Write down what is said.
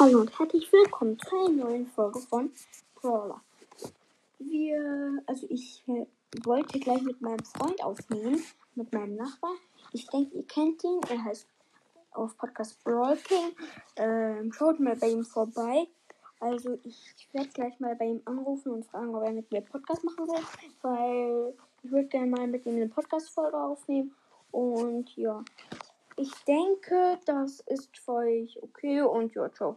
Hallo und herzlich willkommen zu einer neuen Folge von Brawler. Wir, also ich äh, wollte gleich mit meinem Freund aufnehmen, mit meinem Nachbar. Ich denke, ihr kennt ihn. Er heißt auf Podcast Brawl King. Ähm, schaut mal bei ihm vorbei. Also ich werde gleich mal bei ihm anrufen und fragen, ob er mit mir Podcast machen will, weil ich würde gerne mal mit ihm eine Podcast-Folge aufnehmen. Und ja, ich denke, das ist für euch okay und ja, ciao.